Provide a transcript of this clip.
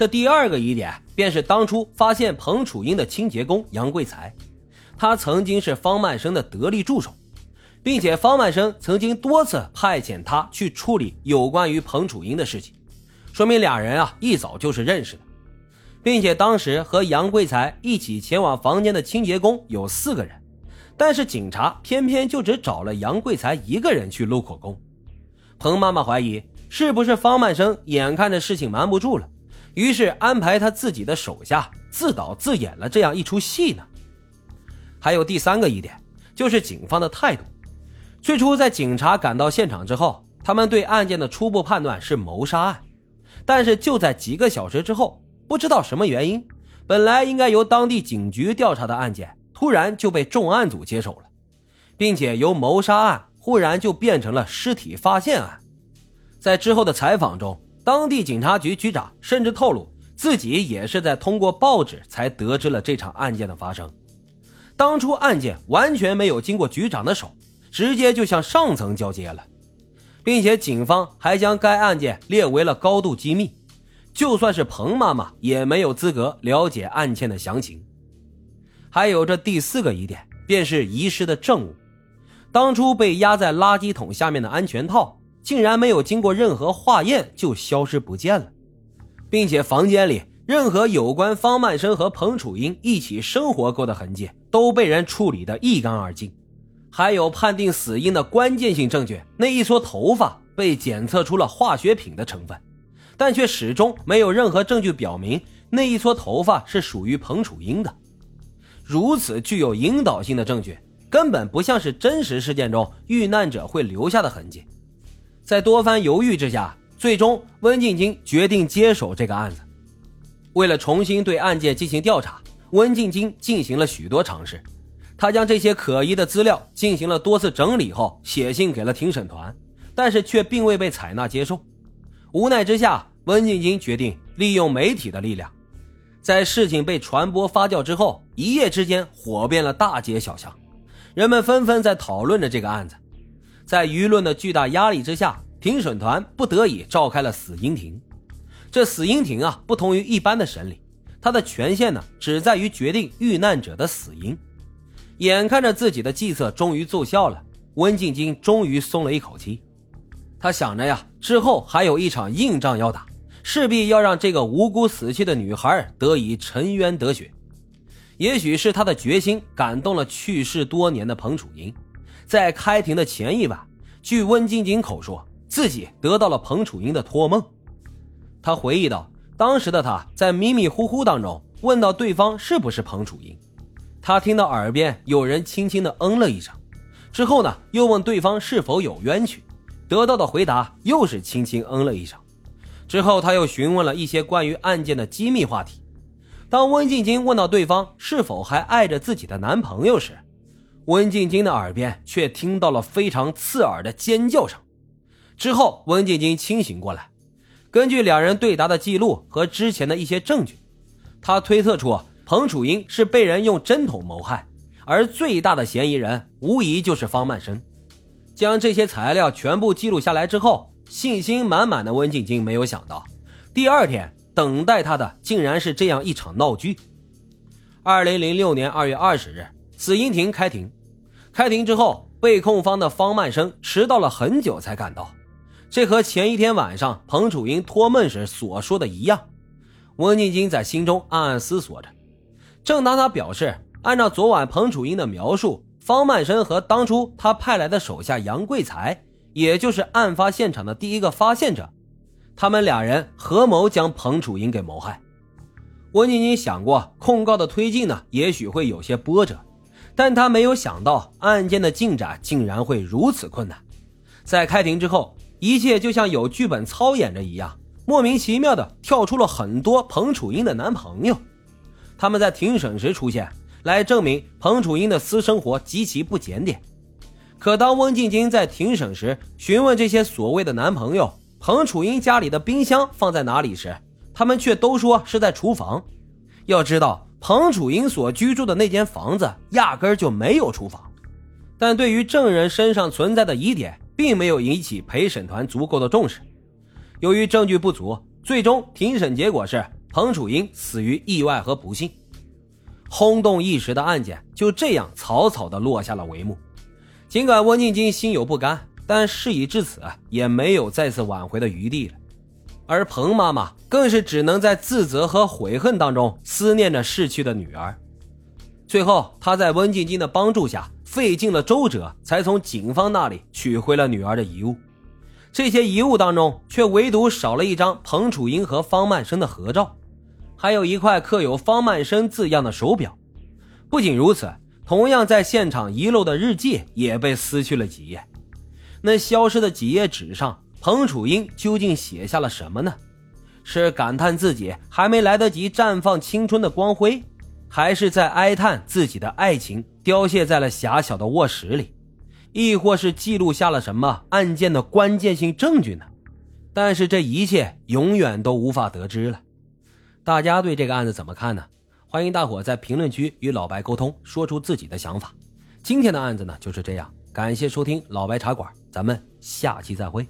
这第二个疑点便是当初发现彭楚英的清洁工杨贵才，他曾经是方曼生的得力助手，并且方曼生曾经多次派遣他去处理有关于彭楚英的事情，说明俩人啊一早就是认识的，并且当时和杨贵才一起前往房间的清洁工有四个人，但是警察偏偏就只找了杨贵才一个人去录口供。彭妈妈怀疑是不是方曼生眼看着事情瞒不住了。于是安排他自己的手下自导自演了这样一出戏呢。还有第三个疑点，就是警方的态度。最初在警察赶到现场之后，他们对案件的初步判断是谋杀案，但是就在几个小时之后，不知道什么原因，本来应该由当地警局调查的案件，突然就被重案组接手了，并且由谋杀案忽然就变成了尸体发现案。在之后的采访中。当地警察局局长甚至透露，自己也是在通过报纸才得知了这场案件的发生。当初案件完全没有经过局长的手，直接就向上层交接了，并且警方还将该案件列为了高度机密，就算是彭妈妈也没有资格了解案件的详情。还有这第四个疑点，便是遗失的证物，当初被压在垃圾桶下面的安全套。竟然没有经过任何化验就消失不见了，并且房间里任何有关方曼生和彭楚英一起生活过的痕迹都被人处理得一干二净，还有判定死因的关键性证据，那一撮头发被检测出了化学品的成分，但却始终没有任何证据表明那一撮头发是属于彭楚英的。如此具有引导性的证据，根本不像是真实事件中遇难者会留下的痕迹。在多番犹豫之下，最终温静晶决定接手这个案子。为了重新对案件进行调查，温静晶进行了许多尝试。他将这些可疑的资料进行了多次整理后，写信给了庭审团，但是却并未被采纳接受。无奈之下，温静晶决定利用媒体的力量。在事情被传播发酵之后，一夜之间火遍了大街小巷，人们纷纷在讨论着这个案子。在舆论的巨大压力之下，庭审团不得已召开了死因庭。这死因庭啊，不同于一般的审理，它的权限呢，只在于决定遇难者的死因。眼看着自己的计策终于奏效了，温静晶终于松了一口气。他想着呀，之后还有一场硬仗要打，势必要让这个无辜死去的女孩得以沉冤得雪。也许是他的决心感动了去世多年的彭楚英。在开庭的前一晚，据温晶晶口说，自己得到了彭楚英的托梦。他回忆道，当时的他在迷迷糊糊当中问到对方是不是彭楚英，他听到耳边有人轻轻的嗯了一声，之后呢，又问对方是否有冤屈，得到的回答又是轻轻嗯了一声。之后他又询问了一些关于案件的机密话题。当温静晶问到对方是否还爱着自己的男朋友时，温静晶的耳边却听到了非常刺耳的尖叫声，之后温静晶清醒过来，根据两人对答的记录和之前的一些证据，他推测出彭楚英是被人用针筒谋害，而最大的嫌疑人无疑就是方曼生。将这些材料全部记录下来之后，信心满满的温静晶没有想到，第二天等待他的竟然是这样一场闹剧。二零零六年二月二十日，死因庭开庭。开庭之后，被控方的方曼生迟到了很久才赶到，这和前一天晚上彭楚英托梦时所说的一样。温静晶在心中暗暗思索着。正当他表示按照昨晚彭楚英的描述，方曼生和当初他派来的手下杨贵才，也就是案发现场的第一个发现者，他们俩人合谋将彭楚英给谋害。温静晶想过控告的推进呢，也许会有些波折。但他没有想到案件的进展竟然会如此困难。在开庭之后，一切就像有剧本操演着一样，莫名其妙的跳出了很多彭楚英的男朋友。他们在庭审时出现，来证明彭楚英的私生活极其不检点。可当温静晶在庭审时询问这些所谓的男朋友彭楚英家里的冰箱放在哪里时，他们却都说是在厨房。要知道。彭楚英所居住的那间房子压根就没有厨房，但对于证人身上存在的疑点，并没有引起陪审团足够的重视。由于证据不足，最终庭审结果是彭楚英死于意外和不幸。轰动一时的案件就这样草草的落下了帷幕。尽管温静晶心有不甘，但事已至此，也没有再次挽回的余地了。而彭妈妈更是只能在自责和悔恨当中思念着逝去的女儿。最后，她在温静晶的帮助下，费尽了周折，才从警方那里取回了女儿的遗物。这些遗物当中，却唯独少了一张彭楚英和方曼生的合照。还有一块刻有方曼生字样的手表，不仅如此，同样在现场遗漏的日记也被撕去了几页。那消失的几页纸上，彭楚英究竟写下了什么呢？是感叹自己还没来得及绽放青春的光辉，还是在哀叹自己的爱情凋谢在了狭小的卧室里，亦或是记录下了什么案件的关键性证据呢？但是这一切永远都无法得知了。大家对这个案子怎么看呢？欢迎大伙在评论区与老白沟通，说出自己的想法。今天的案子呢就是这样，感谢收听老白茶馆，咱们下期再会。